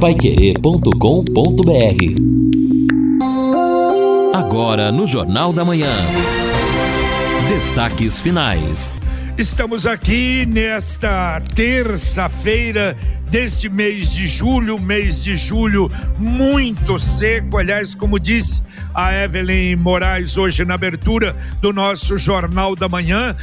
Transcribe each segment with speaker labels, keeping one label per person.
Speaker 1: paiquerê.com.br Agora no Jornal da Manhã. Destaques finais.
Speaker 2: Estamos aqui nesta terça-feira deste mês de julho, mês de julho muito seco. Aliás, como disse a Evelyn Moraes hoje na abertura do nosso Jornal da Manhã,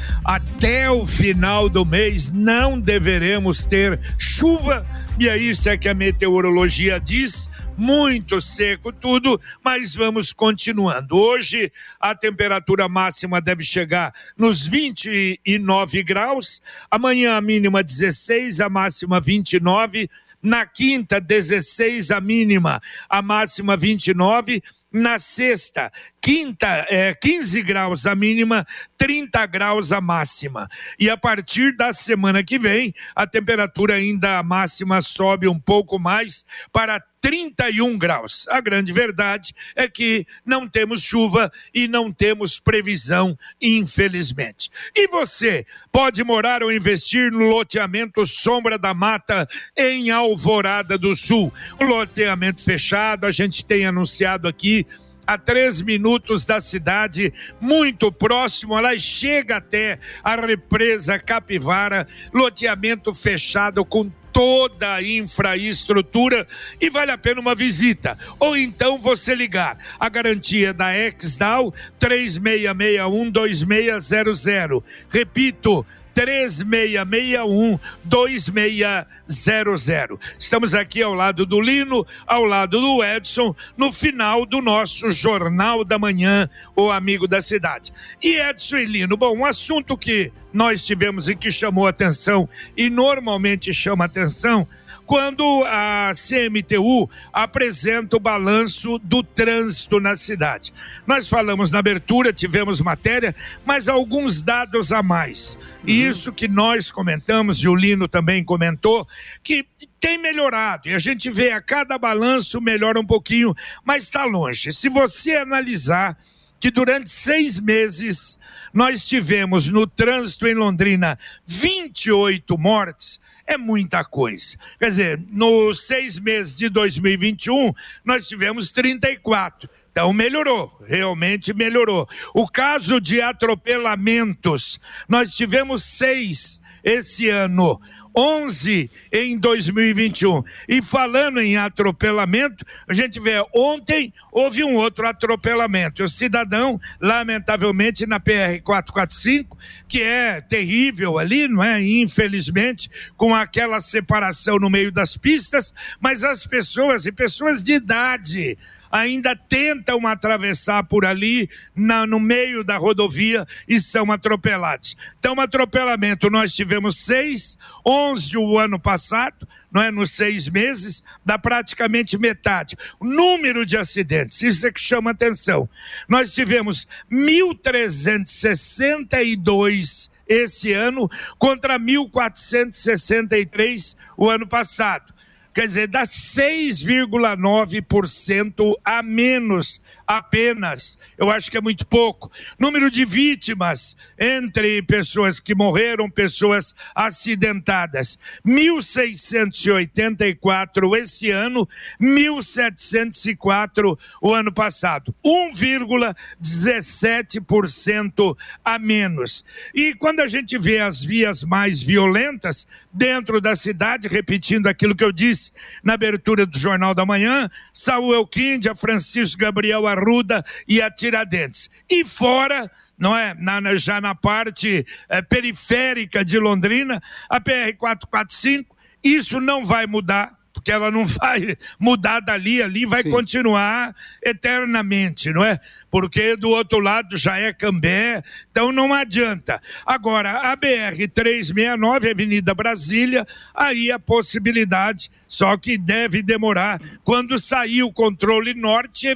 Speaker 2: até o final do mês não deveremos ter chuva. E é isso é que a meteorologia diz. Muito seco tudo, mas vamos continuando. Hoje a temperatura máxima deve chegar nos 29 graus, amanhã a mínima 16, a máxima 29, na quinta 16 a mínima, a máxima 29 na sexta, quinta, é, 15 graus a mínima, 30 graus a máxima. E a partir da semana que vem, a temperatura ainda máxima sobe um pouco mais para 31 graus. A grande verdade é que não temos chuva e não temos previsão, infelizmente. E você pode morar ou investir no loteamento Sombra da Mata em Alvorada do Sul. Loteamento fechado, a gente tem anunciado aqui a três minutos da cidade, muito próximo, ela chega até a represa Capivara, loteamento fechado com toda a infraestrutura e vale a pena uma visita. Ou então você ligar a garantia da Exdal 3661 2600. Repito, 3661 2600. Estamos aqui ao lado do Lino, ao lado do Edson, no final do nosso Jornal da Manhã, o Amigo da Cidade. E Edson e Lino, bom, um assunto que nós tivemos e que chamou atenção e normalmente chama atenção quando a CMTU apresenta o balanço do trânsito na cidade. Nós falamos na abertura, tivemos matéria, mas alguns dados a mais. E uhum. isso que nós comentamos, Julino também comentou, que tem melhorado e a gente vê a cada balanço melhora um pouquinho, mas está longe. Se você analisar que durante seis meses nós tivemos no trânsito em Londrina 28 mortes, é muita coisa. Quer dizer, nos seis meses de 2021, nós tivemos 34. Então melhorou, realmente melhorou. O caso de atropelamentos, nós tivemos seis esse ano. 11 em 2021. E falando em atropelamento, a gente vê ontem houve um outro atropelamento. O cidadão, lamentavelmente, na PR 445, que é terrível ali, não é? Infelizmente, com aquela separação no meio das pistas, mas as pessoas, e pessoas de idade, ainda tentam atravessar por ali, na, no meio da rodovia, e são atropelados. Então, atropelamento, nós tivemos seis, onze o ano passado, não é? Nos seis meses, dá praticamente metade. Número de acidentes, isso é que chama atenção. Nós tivemos 1.362 esse ano contra 1.463 o ano passado quer dizer, dá 6,9% a menos apenas. Eu acho que é muito pouco. Número de vítimas entre pessoas que morreram, pessoas acidentadas: 1.684 esse ano, 1.704 o ano passado. 1,17% a menos. E quando a gente vê as vias mais violentas dentro da cidade, repetindo aquilo que eu disse na abertura do Jornal da Manhã, Saúl Elquíndia, Francisco Gabriel Arruda e a Tiradentes. E fora não é? Na, já na parte é, periférica de Londrina, a PR 445, isso não vai mudar porque ela não vai mudar dali, ali vai Sim. continuar eternamente, não é? Porque do outro lado já é Cambé, então não adianta. Agora, a BR-369, Avenida Brasília, aí a possibilidade, só que deve demorar. Quando sair o controle norte,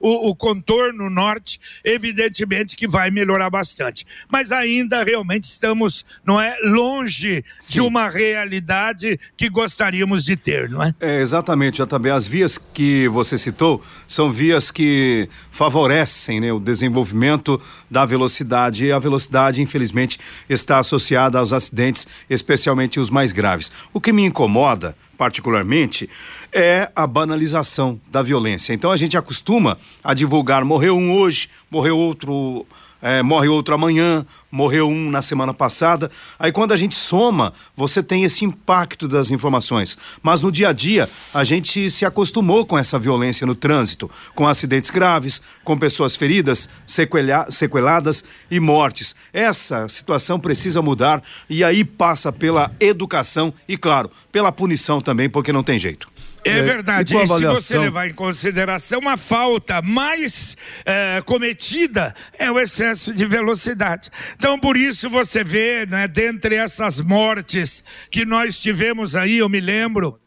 Speaker 2: o, o contorno norte, evidentemente que vai melhorar bastante. Mas ainda realmente estamos, não é, longe Sim. de uma realidade que gostaríamos de ter não é?
Speaker 3: É, exatamente, também as vias que você citou são vias que favorecem né, o desenvolvimento da velocidade e a velocidade, infelizmente, está associada aos acidentes, especialmente os mais graves. O que me incomoda particularmente, é a banalização da violência. Então a gente acostuma a divulgar: morreu um hoje, morreu outro é, morre outro amanhã, morreu um na semana passada. Aí quando a gente soma, você tem esse impacto das informações. Mas no dia a dia, a gente se acostumou com essa violência no trânsito, com acidentes graves, com pessoas feridas, sequelha, sequeladas e mortes. Essa situação precisa mudar e aí passa pela educação e, claro, pela punição também, porque não tem jeito.
Speaker 2: É, é verdade. E, e se você levar em consideração a falta mais é, cometida é o excesso de velocidade. Então, por isso você vê, né, dentre essas mortes que nós tivemos aí, eu me lembro,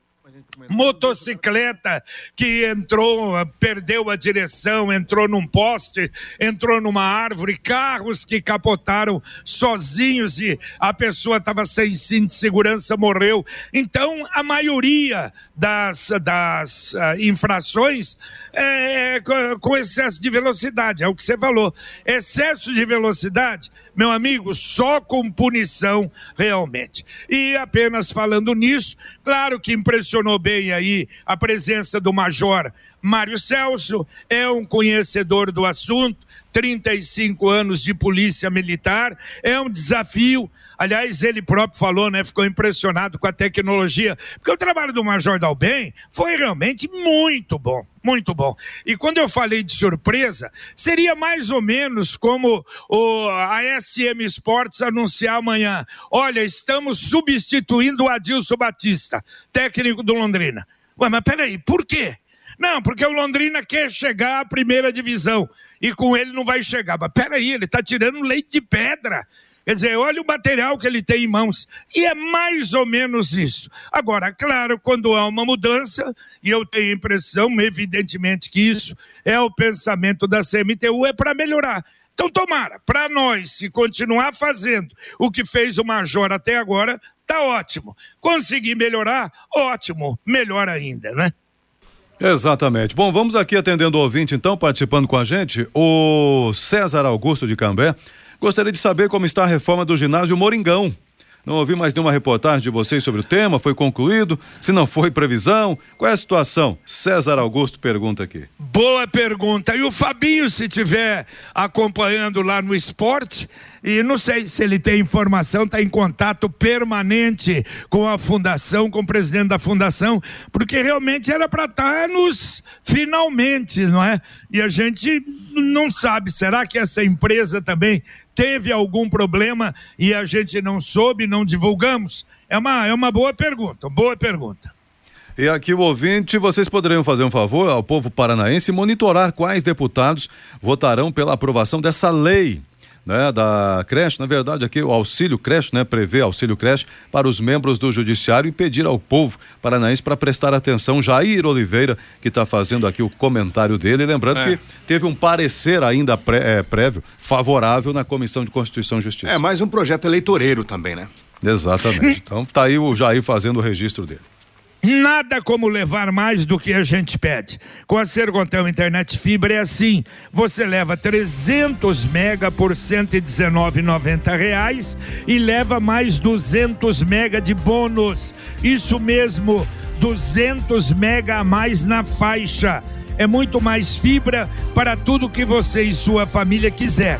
Speaker 2: motocicleta que entrou, perdeu a direção, entrou num poste, entrou numa árvore, carros que capotaram sozinhos e a pessoa estava sem cinto de segurança, morreu. Então, a maioria das, das uh, infrações é, é com excesso de velocidade, é o que você falou. Excesso de velocidade, meu amigo, só com punição realmente. E apenas falando nisso, claro que impressionou bem aí a presença do Major Mário Celso, é um conhecedor do assunto, 35 anos de polícia militar, é um desafio. Aliás, ele próprio falou, né? Ficou impressionado com a tecnologia, porque o trabalho do Major Dalben foi realmente muito bom, muito bom. E quando eu falei de surpresa, seria mais ou menos como o, a SM Sports anunciar amanhã: olha, estamos substituindo o Adilson Batista, técnico do Londrina. Ué, mas peraí, por quê? Não, porque o Londrina quer chegar à primeira divisão e com ele não vai chegar. Mas peraí, ele está tirando leite de pedra. Quer dizer, olha o material que ele tem em mãos. E é mais ou menos isso. Agora, claro, quando há uma mudança, e eu tenho a impressão, evidentemente, que isso é o pensamento da CMTU, é para melhorar. Então, tomara, para nós, se continuar fazendo o que fez o Major até agora, tá ótimo. Conseguir melhorar, ótimo. Melhor ainda, né?
Speaker 4: Exatamente. Bom, vamos aqui atendendo o ouvinte, então, participando com a gente, o César Augusto de Cambé. Gostaria de saber como está a reforma do ginásio Moringão. Não ouvi mais nenhuma reportagem de vocês sobre o tema, foi concluído? Se não foi previsão, qual é a situação? César Augusto pergunta aqui.
Speaker 2: Boa pergunta. E o Fabinho, se tiver acompanhando lá no esporte, e não sei se ele tem informação, está em contato permanente com a fundação, com o presidente da fundação, porque realmente era para estar tá nos finalmente, não é? E a gente não sabe, será que essa empresa também teve algum problema e a gente não soube, não divulgamos? É uma, é uma boa pergunta, boa pergunta.
Speaker 4: E aqui o ouvinte, vocês poderiam fazer um favor ao povo paranaense monitorar quais deputados votarão pela aprovação dessa lei né, da creche, na verdade aqui o auxílio creche, né, prevê auxílio creche para os membros do judiciário e pedir ao povo paranaense para prestar atenção, Jair Oliveira, que está fazendo aqui o comentário dele, lembrando é. que teve um parecer ainda pré, é, prévio, favorável na Comissão de Constituição e Justiça.
Speaker 3: É mais um projeto eleitoreiro também, né?
Speaker 4: Exatamente. Então tá aí o Jair fazendo o registro dele.
Speaker 2: Nada como levar mais do que a gente pede. Com a Sergontel Internet Fibra é assim: você leva 300 mega por 119,90 reais e leva mais 200 mega de bônus. Isso mesmo, 200 mega a mais na faixa. É muito mais fibra para tudo que você e sua família quiser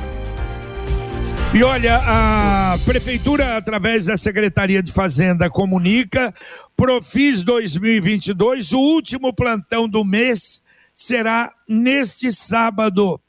Speaker 2: E olha, a Prefeitura, através da Secretaria de Fazenda, comunica: Profis 2022, o último plantão do mês será neste sábado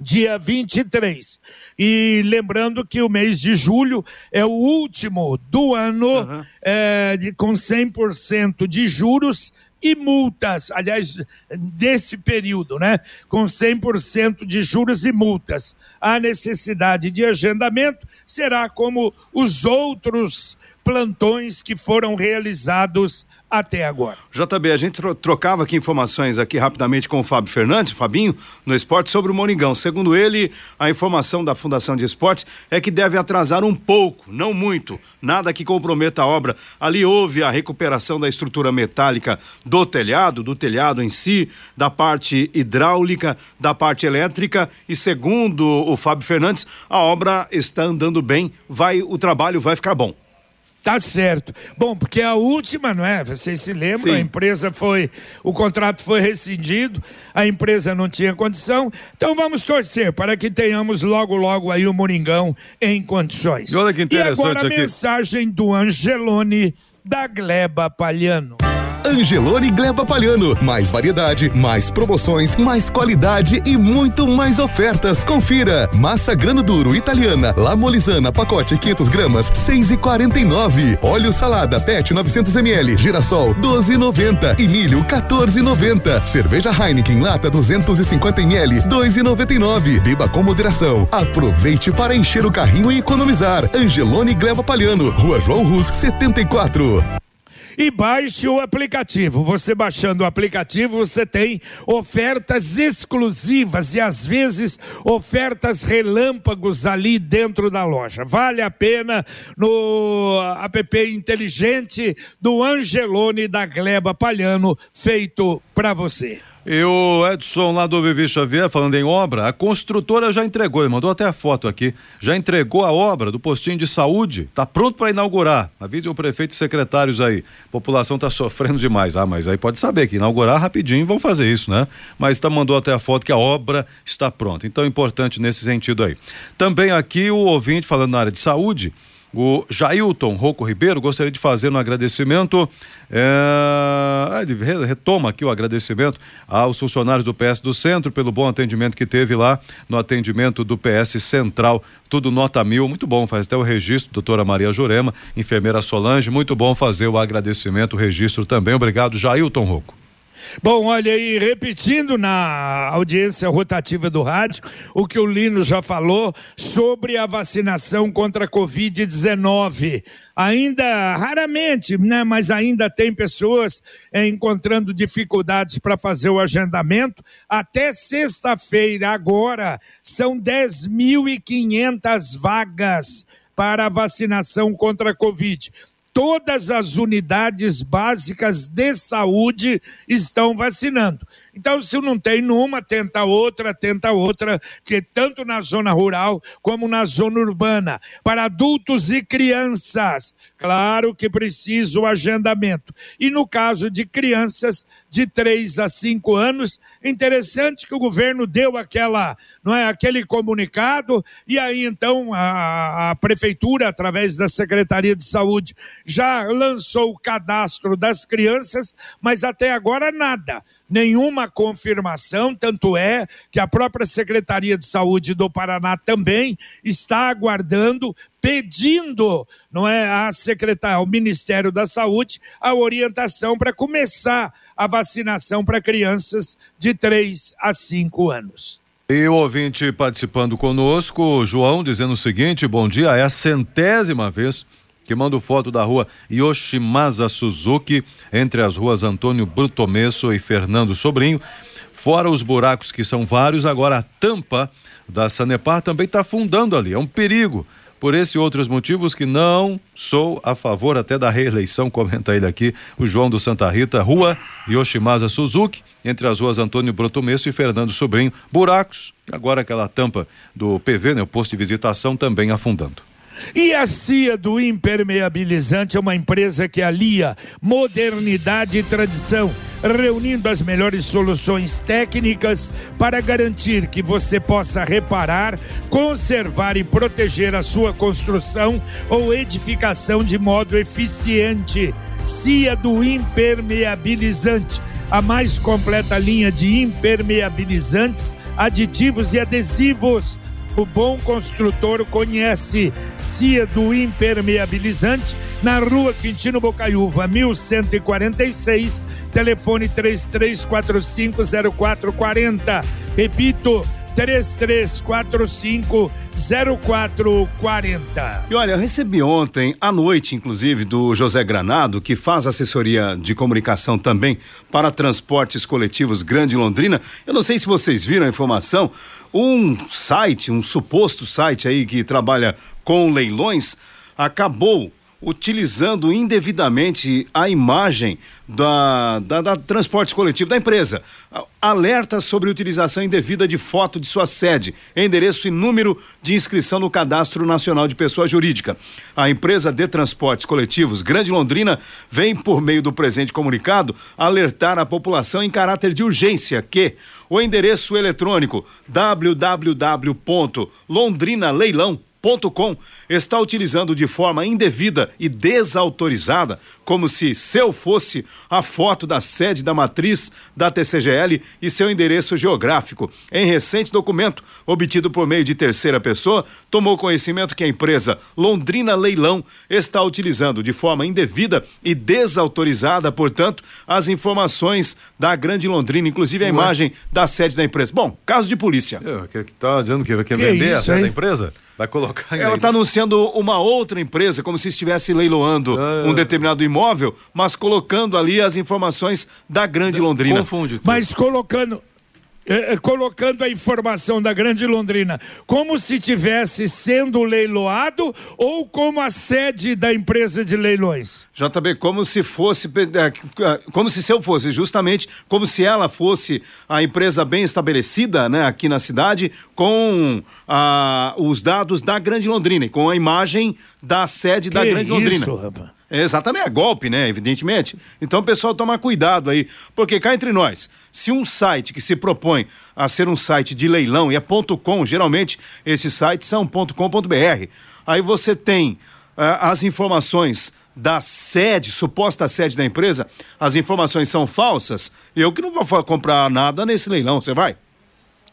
Speaker 2: dia 23. E lembrando que o mês de julho é o último do ano uhum. é, de, com 100% de juros e multas, aliás, desse período, né? Com 100% de juros e multas. A necessidade de agendamento será como os outros plantões que foram realizados até agora.
Speaker 3: JB, a gente trocava aqui informações aqui rapidamente com o Fábio Fernandes, Fabinho, no esporte sobre o Moringão. Segundo ele, a informação da Fundação de Esportes é que deve atrasar um pouco, não muito, nada que comprometa a obra. Ali houve a recuperação da estrutura metálica do telhado, do telhado em si, da parte hidráulica, da parte elétrica e segundo o Fábio Fernandes, a obra está andando bem, vai o trabalho vai ficar bom.
Speaker 2: Tá certo. Bom, porque a última, não é? Vocês se lembram? Sim. A empresa foi. O contrato foi rescindido, a empresa não tinha condição. Então vamos torcer para que tenhamos logo, logo aí o Moringão em condições.
Speaker 4: E olha que interessante
Speaker 2: e agora
Speaker 4: aqui.
Speaker 2: a mensagem do Angelone da Gleba Palhano.
Speaker 5: Angelone Gleba Palhano. Mais variedade, mais promoções, mais qualidade e muito mais ofertas. Confira. Massa grano duro italiana, lamolizana, pacote 500 gramas, 6,49. Óleo salada PET 900 ml, girassol 12,90 e milho 14,90. Cerveja Heineken lata 250 ml, 2,99. Beba com moderação. Aproveite para encher o carrinho e economizar. Angelone Gleba Palhano, Rua João Rus 74
Speaker 2: e baixe o aplicativo. Você baixando o aplicativo, você tem ofertas exclusivas e às vezes ofertas relâmpagos ali dentro da loja. Vale a pena no app inteligente do Angelone da Gleba Palhano, feito para você.
Speaker 4: E o Edson lá do Vivi Xavier, falando em obra, a construtora já entregou, ele mandou até a foto aqui, já entregou a obra do postinho de saúde, está pronto para inaugurar. Avise o prefeito e secretários aí. População está sofrendo demais. Ah, mas aí pode saber que inaugurar rapidinho vão fazer isso, né? Mas tá, mandou até a foto que a obra está pronta. Então, importante nesse sentido aí. Também aqui o ouvinte falando na área de saúde, o Jailton Rocco Ribeiro gostaria de fazer um agradecimento, é, retoma aqui o agradecimento aos funcionários do PS do Centro pelo bom atendimento que teve lá no atendimento do PS Central, tudo nota mil, muito bom, faz até o registro, doutora Maria Jurema, enfermeira Solange, muito bom fazer o agradecimento, o registro também, obrigado Jailton Rocco.
Speaker 2: Bom, olha aí, repetindo na audiência rotativa do rádio, o que o Lino já falou sobre a vacinação contra a Covid-19. Ainda, raramente, né, mas ainda tem pessoas é, encontrando dificuldades para fazer o agendamento. Até sexta-feira, agora, são 10.500 vagas para a vacinação contra a Covid todas as unidades básicas de saúde estão vacinando. Então, se não tem numa, tenta outra, tenta outra, que tanto na zona rural como na zona urbana. Para adultos e crianças, claro que precisa o agendamento. E no caso de crianças de 3 a 5 anos, interessante que o governo deu aquela, não é, aquele comunicado e aí então a, a prefeitura através da Secretaria de Saúde já lançou o cadastro das crianças, mas até agora nada nenhuma confirmação, tanto é que a própria Secretaria de Saúde do Paraná também está aguardando, pedindo, não é, a secretária, ao Ministério da Saúde, a orientação para começar a vacinação para crianças de 3 a 5 anos.
Speaker 4: E o ouvinte participando conosco, João, dizendo o seguinte: bom dia, é a centésima vez que manda foto da rua Yoshimasa Suzuki, entre as ruas Antônio Brutomesso e Fernando Sobrinho. Fora os buracos que são vários, agora a tampa da Sanepar também está afundando ali. É um perigo. Por esse e outros motivos que não sou a favor até da reeleição, comenta ele aqui, o João do Santa Rita, rua Yoshimasa Suzuki, entre as ruas Antônio Brotomesso e Fernando Sobrinho, buracos, agora aquela tampa do PV, né, o posto de visitação, também afundando.
Speaker 2: E a CIA do Impermeabilizante é uma empresa que alia modernidade e tradição, reunindo as melhores soluções técnicas para garantir que você possa reparar, conservar e proteger a sua construção ou edificação de modo eficiente. CIA do Impermeabilizante, a mais completa linha de impermeabilizantes, aditivos e adesivos o bom construtor conhece CIA do Impermeabilizante na rua Quintino Bocaiúva, 1146, telefone 33450440. Repito, 3345 0440.
Speaker 3: E olha, eu recebi ontem à noite, inclusive, do José Granado, que faz assessoria de comunicação também para transportes coletivos Grande Londrina. Eu não sei se vocês viram a informação, um site, um suposto site aí que trabalha com leilões, acabou utilizando indevidamente a imagem da, da, da, transporte coletivo da empresa. Alerta sobre utilização indevida de foto de sua sede, endereço e número de inscrição no Cadastro Nacional de Pessoa Jurídica. A empresa de transportes coletivos Grande Londrina vem, por meio do presente comunicado, alertar a população em caráter de urgência que o endereço eletrônico www.londrinaleilão.com com está utilizando de forma indevida e desautorizada, como se seu fosse a foto da sede da matriz da TCGL e seu endereço geográfico. Em recente documento, obtido por meio de terceira pessoa, tomou conhecimento que a empresa Londrina Leilão está utilizando de forma indevida e desautorizada, portanto, as informações da Grande Londrina, inclusive a Ué. imagem da sede da empresa. Bom, caso de polícia.
Speaker 4: Eu, que, que tá dizendo que quer vender isso, a sede hein? da empresa? Vai colocar
Speaker 3: Ela está anunciando uma outra empresa, como se estivesse leiloando ah, um determinado imóvel, mas colocando ali as informações da Grande Londrina.
Speaker 2: Confunde. Tudo. Mas colocando é, é, colocando a informação da Grande Londrina como se tivesse sendo leiloado ou como a sede da empresa de leilões?
Speaker 3: JB, como se fosse, é, como se eu fosse, justamente como se ela fosse a empresa bem estabelecida, né, aqui na cidade, com ah, os dados da Grande Londrina, com a imagem da sede que da Grande isso, Londrina. Rapaz? Exatamente, é golpe, né? Evidentemente. Então pessoal toma cuidado aí, porque cá entre nós, se um site que se propõe a ser um site de leilão e é ponto .com, geralmente esses sites são ponto .com.br, aí você tem uh, as informações da sede, suposta sede da empresa, as informações são falsas, eu que não vou comprar nada nesse leilão, você vai?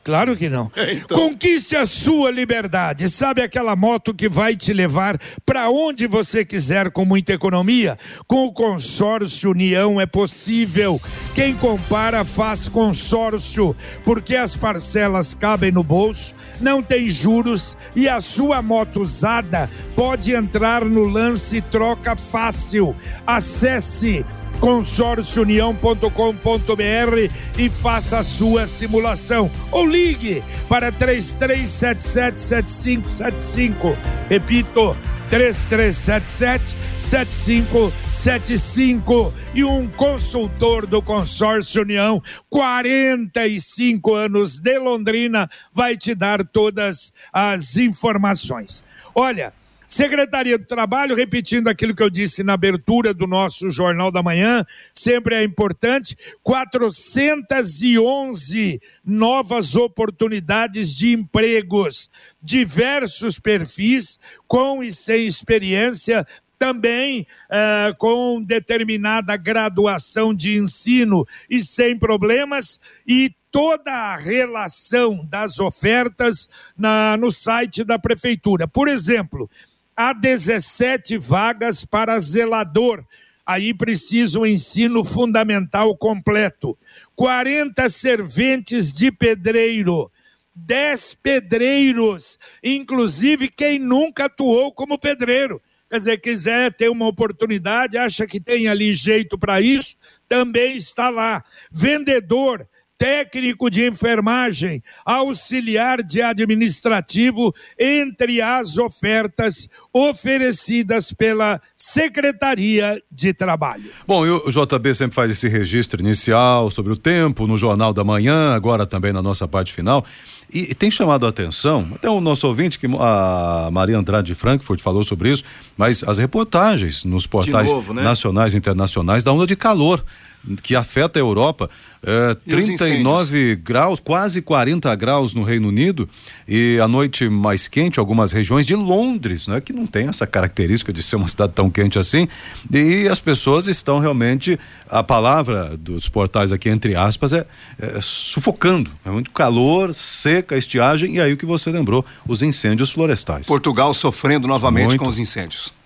Speaker 2: Claro que não. É, então... Conquiste a sua liberdade. Sabe aquela moto que vai te levar para onde você quiser com muita economia? Com o consórcio União é possível. Quem compara faz consórcio, porque as parcelas cabem no bolso, não tem juros e a sua moto usada pode entrar no lance troca fácil. Acesse consórciounião.com.br e faça a sua simulação. Ou ligue para 33777575. Repito, 3377-7575 e um consultor do Consórcio União, 45 anos de Londrina, vai te dar todas as informações. Olha, Secretaria do Trabalho, repetindo aquilo que eu disse na abertura do nosso Jornal da Manhã, sempre é importante, 411 novas oportunidades de empregos, diversos perfis, com e sem experiência, também uh, com determinada graduação de ensino e sem problemas, e toda a relação das ofertas na, no site da prefeitura. Por exemplo, há 17 vagas para zelador. Aí precisa um ensino fundamental completo. 40 serventes de pedreiro. 10 pedreiros, inclusive quem nunca atuou como pedreiro. Quer dizer, quiser ter uma oportunidade, acha que tem ali jeito para isso, também está lá. Vendedor, técnico de enfermagem, auxiliar de administrativo, entre as ofertas oferecidas pela Secretaria de Trabalho.
Speaker 4: Bom, e o JB sempre faz esse registro inicial sobre o tempo no Jornal da Manhã, agora também na nossa parte final. E, e, tem chamado a atenção, até o nosso ouvinte, que a Maria Andrade de Frankfurt falou sobre isso, mas as reportagens nos portais novo, né? nacionais e internacionais da onda de calor que afeta a Europa. É, 39 graus, quase 40 graus no Reino Unido e a noite mais quente, algumas regiões de Londres, né, que não tem essa característica de ser uma cidade tão quente assim. E as pessoas estão realmente, a palavra dos portais aqui, entre aspas, é, é sufocando. É muito calor, seca, estiagem e aí o que você lembrou, os incêndios florestais.
Speaker 3: Portugal sofrendo novamente muito. com os incêndios.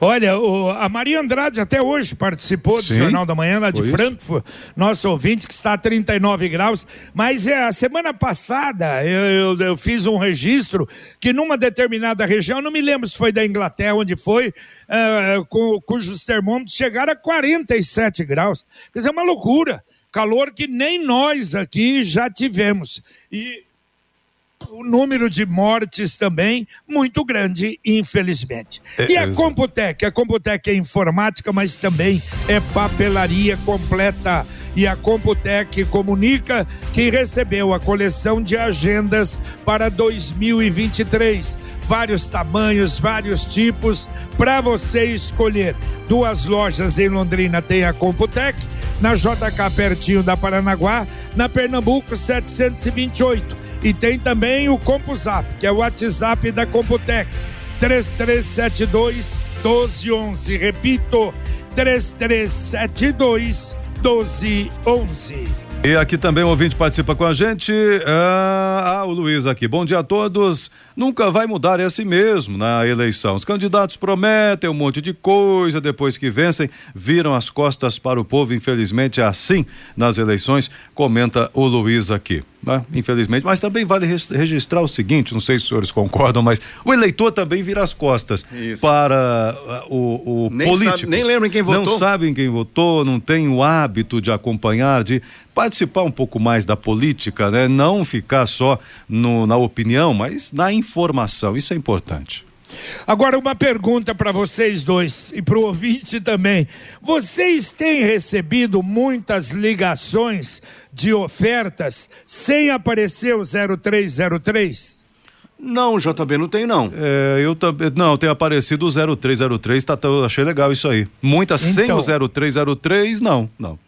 Speaker 2: Olha, o, a Maria Andrade até hoje participou do
Speaker 4: Sim,
Speaker 2: Jornal da Manhã, lá de
Speaker 4: isso.
Speaker 2: Frankfurt, nosso ouvinte, que está a 39 graus. Mas é, a semana passada eu, eu- eu fiz um registro que numa determinada região, não me lembro se foi da Inglaterra, onde foi, cu- cujos termômetros chegaram a 47 graus. Quer dizer, é uma loucura. Calor que nem nós aqui já tivemos. E o número de mortes também muito grande, infelizmente.
Speaker 4: É,
Speaker 2: e a. Computec? A Computec é informática, mas também é papelaria completa. E a Computec comunica que recebeu a coleção de agendas para 2023. Vários tamanhos, vários tipos, para você escolher. Duas lojas em Londrina tem a Computec, na JK pertinho da Paranaguá, na Pernambuco 728. E tem também o CompuZap, que é o WhatsApp da Computec. 3372 1211. Repito, 3372 1211.
Speaker 4: E aqui também o ouvinte participa com a gente. Ah, ah, o Luiz aqui. Bom dia a todos. Nunca vai mudar é assim mesmo na eleição. Os candidatos prometem um monte de coisa, depois que vencem, viram as costas para o povo. Infelizmente é assim nas eleições, comenta o Luiz aqui. Né? Infelizmente, mas também vale registrar o seguinte: não sei se os senhores concordam, mas o eleitor também vira as costas
Speaker 3: Isso.
Speaker 4: para ah, o, o
Speaker 3: Nem
Speaker 4: político.
Speaker 3: sabe- nem lembra em quem
Speaker 4: Não
Speaker 3: votou.
Speaker 4: sabem quem votou, não tem o hábito de acompanhar, de participar um pouco mais da política, né? Não ficar só no- na opinião, mas na informação. Isso é importante.
Speaker 2: Agora, uma pergunta para vocês dois e para o ouvinte também. Vocês têm recebido muitas ligações de ofertas sem aparecer o 0303?
Speaker 3: Não, JB, não tem não.
Speaker 4: É, eu também. Não, tem aparecido o 0303, tá, tá, eu achei legal isso aí. Muitas sem
Speaker 2: Então.
Speaker 4: o 0303, não, não.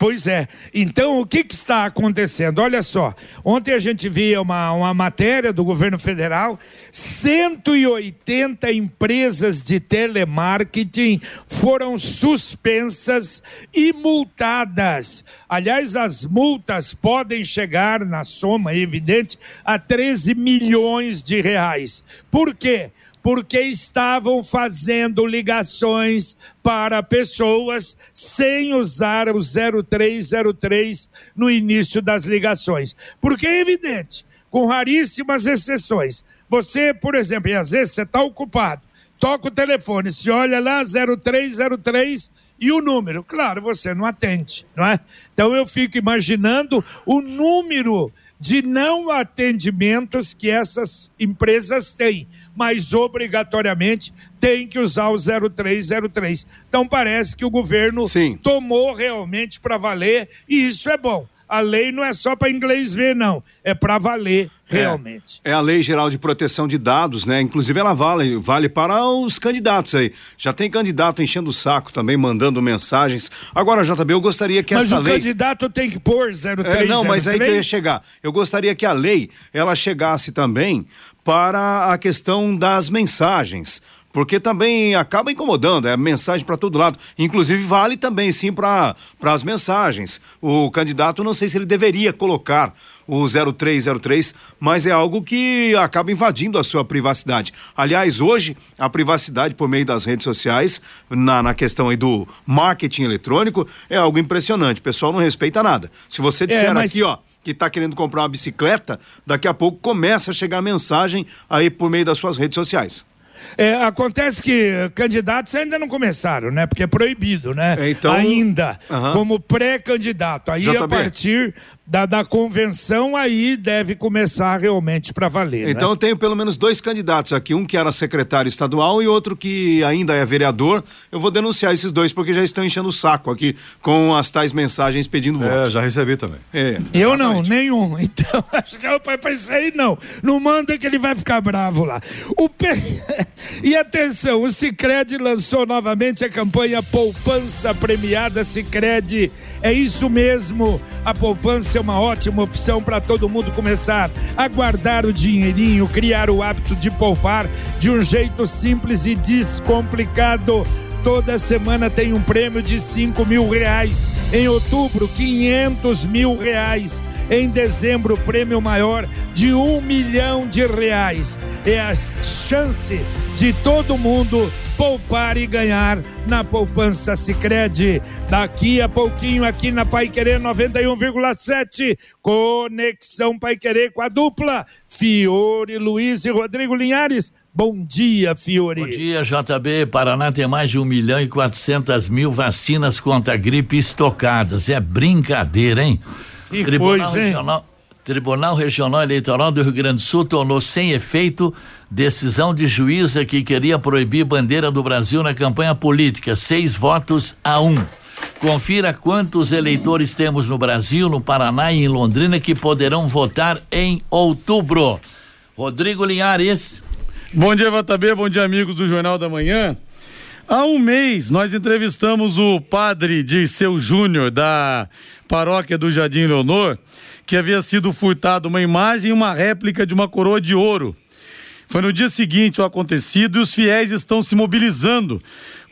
Speaker 2: Pois é. Então, o que, que está acontecendo? Olha só, ontem a gente via uma, uma matéria do governo federal: 180 empresas de telemarketing foram suspensas e multadas. Aliás, as multas podem chegar na soma, evidente, a 13 milhões de reais. Por quê? Porque estavam fazendo ligações para pessoas sem usar o 0303 no início das ligações. Porque é evidente, com raríssimas exceções. Você, por exemplo, e às vezes você está ocupado, toca o telefone, se olha lá 0303 e o número. Claro, você não atende, não é? Então eu fico imaginando o número de não atendimentos que essas empresas têm, mas obrigatoriamente tem que usar o 0303. Então parece que o governo
Speaker 3: Sim.
Speaker 2: tomou realmente para valer e isso é bom. A lei não é só para inglês ver, não, é para valer realmente.
Speaker 3: É a Lei Geral de Proteção de Dados, né? Inclusive ela vale, vale para os candidatos aí. Já tem candidato enchendo o saco também, mandando mensagens. Agora, JB, eu gostaria que
Speaker 2: Mas
Speaker 3: essa
Speaker 2: o
Speaker 3: lei.
Speaker 2: candidato tem que pôr 0303.
Speaker 3: É, não, mas aí que eu ia chegar. Eu gostaria que a lei ela chegasse também para a questão das mensagens. Porque também acaba incomodando, é mensagem para todo lado. Inclusive, vale também sim para as mensagens. O candidato, não sei se ele deveria colocar o 0303, mas é algo que acaba invadindo a sua privacidade. Aliás, hoje, a privacidade por meio das redes sociais, na, na questão aí do marketing eletrônico, é algo impressionante. O pessoal não respeita nada. Se você disser
Speaker 2: mas-
Speaker 3: aqui, ó, que está querendo comprar uma bicicleta, daqui a pouco começa a chegar mensagem aí por meio das suas redes sociais.
Speaker 2: É, acontece que candidatos ainda não começaram, né? Porque é proibido, né?
Speaker 3: É, então-
Speaker 2: Ainda, como pré-candidato. Aí, a
Speaker 3: JB.
Speaker 2: partir da, da convenção, aí deve começar realmente para valer. né?
Speaker 3: Então eu tenho pelo menos dois candidatos aqui, um que era secretário estadual e outro que ainda é vereador. Eu vou denunciar esses dois porque já estão enchendo o saco aqui com as tais mensagens pedindo voto.
Speaker 4: É, já recebi também.
Speaker 3: É,
Speaker 2: Eu não, nenhum. Então, acho que eu para isso aí não. Não manda que ele vai ficar bravo lá. O P... E atenção, o Cicred lançou novamente a campanha Poupança Premiada Cicred. É isso mesmo. A poupança é uma ótima opção para todo mundo começar a guardar o dinheirinho, criar o hábito de poupar de um jeito simples e descomplicado. Toda semana tem um prêmio de 5 mil reais. Em outubro, 500 mil reais. Em dezembro, prêmio maior de um milhão de reais. É a chance de todo mundo poupar e ganhar na poupança Sicredi. Daqui a pouquinho aqui na Pai Querer 91,7, Conexão Pai Querer com a dupla Fiore Luiz e Rodrigo Linhares. Bom dia, Fiore.
Speaker 6: Bom dia, JB. Paraná tem mais de um milhão e quatrocentas mil vacinas contra a gripe estocadas. É brincadeira, hein?
Speaker 2: Que
Speaker 6: Tribunal
Speaker 2: coisa, hein?
Speaker 6: Regional, Tribunal Regional Eleitoral do Rio Grande do Sul tornou sem efeito decisão de juíza que queria proibir bandeira do Brasil na campanha política. Seis votos a um. Confira quantos eleitores temos no Brasil, no Paraná e em Londrina que poderão votar em outubro. Rodrigo Linhares.
Speaker 7: Bom dia, JB. Bom dia, amigos do Jornal da Manhã. Há um mês, nós entrevistamos o padre Dirceu Júnior, da paróquia do Jardim Leonor, que havia sido furtado uma imagem e uma réplica de uma coroa de ouro. Foi no dia seguinte o acontecido e os fiéis estão se mobilizando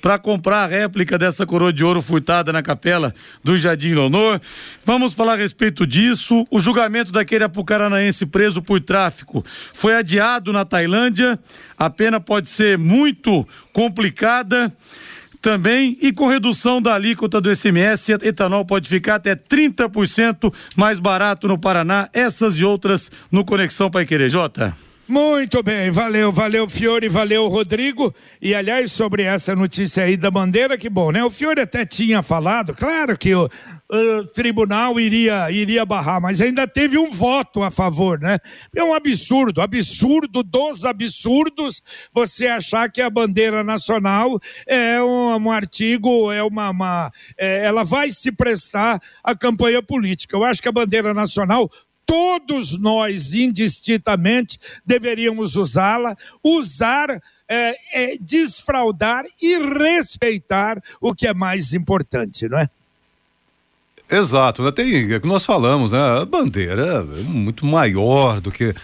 Speaker 7: para comprar a réplica dessa coroa de ouro furtada na capela do Jardim Leonor. Vamos falar a respeito disso. O julgamento daquele apucaranaense preso por tráfico foi adiado na Tailândia. A pena pode ser muito complicada também e com redução da alíquota do SMS, etanol pode ficar até 30% mais barato no Paraná. Essas e outras no Conexão Pai Querer. Jota.
Speaker 2: Muito bem, valeu, valeu Fiore, valeu Rodrigo. E aliás, sobre essa notícia aí da bandeira, que bom, né? O Fiore até tinha falado, claro que o, o tribunal iria, iria barrar, mas ainda teve um voto a favor, né? É um absurdo, absurdo dos absurdos você achar que a bandeira nacional é um, um artigo, é uma. uma é, ela vai se prestar à campanha política. Eu acho que a bandeira nacional todos nós, indistintamente, deveríamos usá-la, usar, é, é, desfraudar e respeitar o que é mais importante, não é?
Speaker 4: Exato, né? tem, é que nós falamos, né? A bandeira é muito maior do que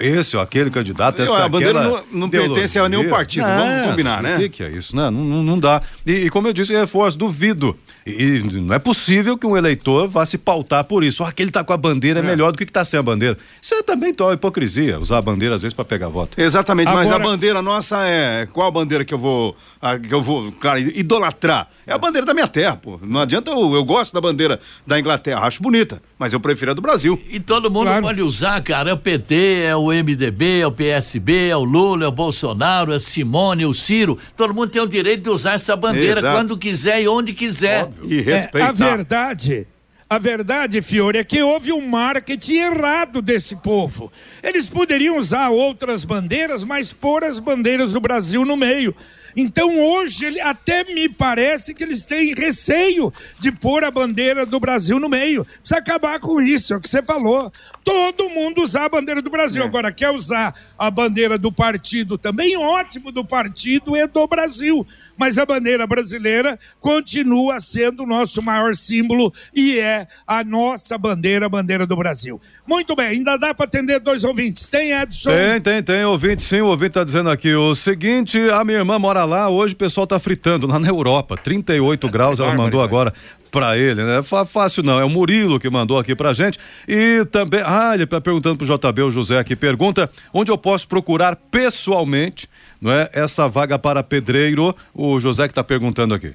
Speaker 4: esse ou aquele candidato, essa
Speaker 3: a bandeira
Speaker 4: aquela
Speaker 3: não, não pertence a nenhum partido,
Speaker 4: É,
Speaker 3: vamos combinar, né?
Speaker 4: O que, que é isso, né? Não, não, não dá. E, e como eu disse, eu reforço, duvido. E, e não é possível que um eleitor vá se pautar por isso. Ah, aquele tá com a bandeira é, melhor do que que tá sem a bandeira. Isso é também tal hipocrisia, usar a bandeira às vezes para pegar voto.
Speaker 3: Exatamente, mas a
Speaker 2: Agora-
Speaker 3: bandeira nossa é. Qual a bandeira que eu vou. a- que eu vou, claro, idolatrar? É a bandeira da minha terra, pô. Não adianta, eu, eu gosto da bandeira da Inglaterra, acho bonita, mas eu prefiro a do Brasil.
Speaker 6: E todo mundo
Speaker 2: Claro.
Speaker 6: pode usar, cara. É o PT, é o MDB, é o PSB, é o Lula, é o Bolsonaro, é a Simone, é o Ciro. Todo mundo tem o direito de usar essa bandeira
Speaker 3: Exato.
Speaker 6: quando quiser e onde quiser.
Speaker 3: E
Speaker 2: É,
Speaker 3: respeitar.
Speaker 2: a verdade. A verdade, Fiore, é que houve um marketing errado desse povo. Eles poderiam usar outras bandeiras, mas pôr as bandeiras do Brasil no meio. Então hoje ele, até me parece que eles têm receio de pôr a bandeira do Brasil no meio. Precisa acabar com isso, é o que você falou. Todo mundo usar a bandeira do Brasil. Agora, quer usar a bandeira do partido também? Ótimo, do partido é do Brasil. Mas a bandeira brasileira continua sendo o nosso maior símbolo e é a nossa bandeira, a bandeira do Brasil. Muito bem, ainda dá para atender dois ouvintes. Tem, Edson?
Speaker 4: Tem, tem, tem. Ouvinte, sim, o ouvinte tá dizendo aqui o seguinte: a minha irmã mora lá, hoje o pessoal tá fritando lá na Europa, 38 graus, ela mandou agora pra ele, né? Fá- Fácil não, é o Murilo que mandou aqui pra gente. E também, ah, ele tá perguntando pro JB, o José aqui, pergunta onde eu posso procurar pessoalmente, não é? Essa vaga para pedreiro, o José que tá perguntando aqui.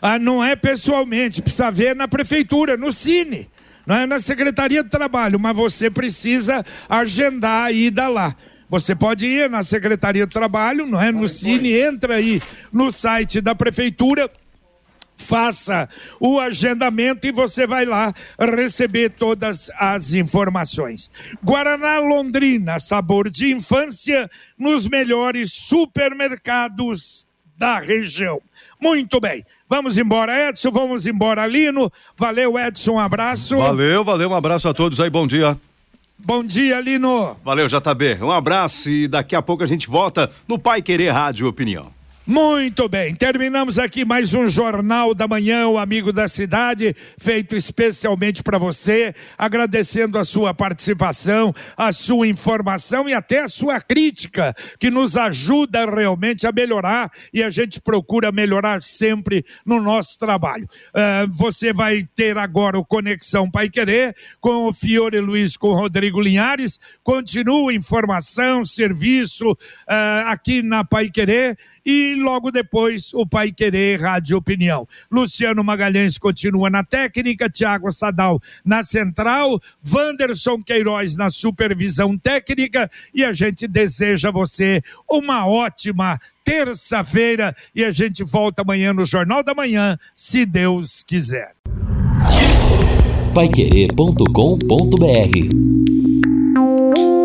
Speaker 2: Ah, não é pessoalmente, precisa ver na prefeitura, no Cine. Não é na Secretaria do Trabalho, mas você precisa agendar a ida lá. Você pode ir na Secretaria do Trabalho, não é? No Cine, entra aí no site da prefeitura, faça o agendamento e você vai lá receber todas as informações. Guaraná Londrina, sabor de infância nos melhores supermercados da região. Muito bem. Vamos embora, Edson. Vamos embora, Lino. Valeu, Edson. Um abraço.
Speaker 4: Valeu, valeu, um abraço a todos aí, bom dia.
Speaker 2: Bom dia, Lino.
Speaker 3: Valeu, JB. Um abraço e daqui a pouco a gente volta no Pai Querer Rádio Opinião.
Speaker 2: Muito bem, terminamos aqui mais um Jornal da Manhã, o Amigo da Cidade, feito especialmente para você, agradecendo a sua participação, a sua informação e até a sua crítica, que nos ajuda realmente a melhorar e a gente procura melhorar sempre no nosso trabalho. Uh, você vai ter agora o Conexão Pai Querer com o Fiore Luiz, com o Rodrigo Linhares. Continua informação, serviço uh, aqui na Pai Querer e logo depois o Pai Querer Rádio Opinião. Luciano Magalhães continua na técnica, Tiago Sadal na central, Wanderson Queiroz na supervisão técnica e a gente deseja a você uma ótima terça-feira e a gente volta amanhã no Jornal da Manhã, se Deus quiser.
Speaker 1: Paiquerê.com.br